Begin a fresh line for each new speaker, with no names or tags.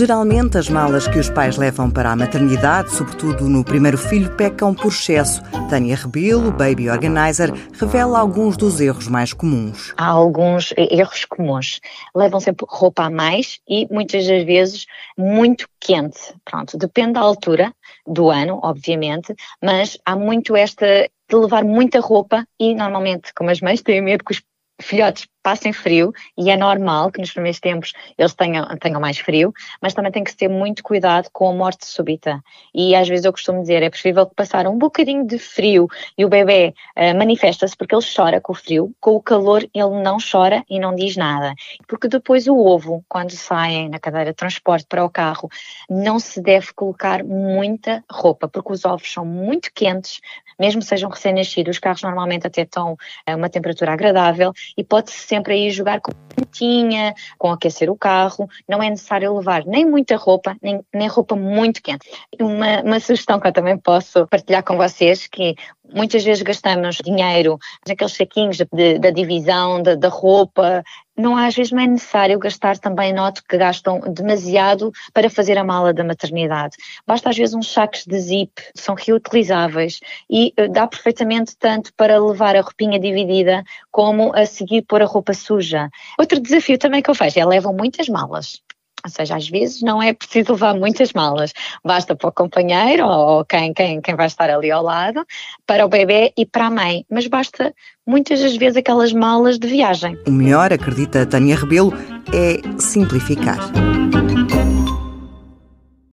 Geralmente, as malas que os pais levam para a maternidade, sobretudo no primeiro filho, pecam por excesso. Tânia Rebelo, Baby Organizer, revela alguns dos erros mais comuns.
Há alguns erros comuns. Levam sempre roupa a mais e muitas das vezes muito quente. Pronto, depende da altura do ano, obviamente, mas há muito esta de levar muita roupa e normalmente, como as mães têm medo que os filhotes passem frio e é normal que nos primeiros tempos eles tenham, tenham mais frio, mas também tem que ter muito cuidado com a morte súbita. E às vezes eu costumo dizer, é preferível passar um bocadinho de frio e o bebê uh, manifesta-se porque ele chora com o frio, com o calor ele não chora e não diz nada. Porque depois o ovo, quando saem na cadeira de transporte para o carro, não se deve colocar muita roupa, porque os ovos são muito quentes, mesmo sejam recém-nascidos, os carros normalmente até estão a uma temperatura agradável e pode-se sempre aí jogar com quentinha, com aquecer o carro. Não é necessário levar nem muita roupa, nem, nem roupa muito quente. Uma, uma sugestão que eu também posso partilhar com vocês, que muitas vezes gastamos dinheiro naqueles saquinhos da divisão, da roupa, não às vezes não é necessário gastar também, noto que gastam demasiado para fazer a mala da maternidade. Basta às vezes uns sacos de zip, são reutilizáveis e eh, dá perfeitamente tanto para levar a roupinha dividida como a seguir pôr a roupa suja. Outro desafio também que eu vejo é levam muitas malas. Ou seja, às vezes não é preciso levar muitas malas, basta para o companheiro ou quem, quem, quem vai estar ali ao lado, para o bebê e para a mãe, mas basta muitas das vezes aquelas malas de viagem.
O melhor, acredita Tânia Rebelo, é simplificar.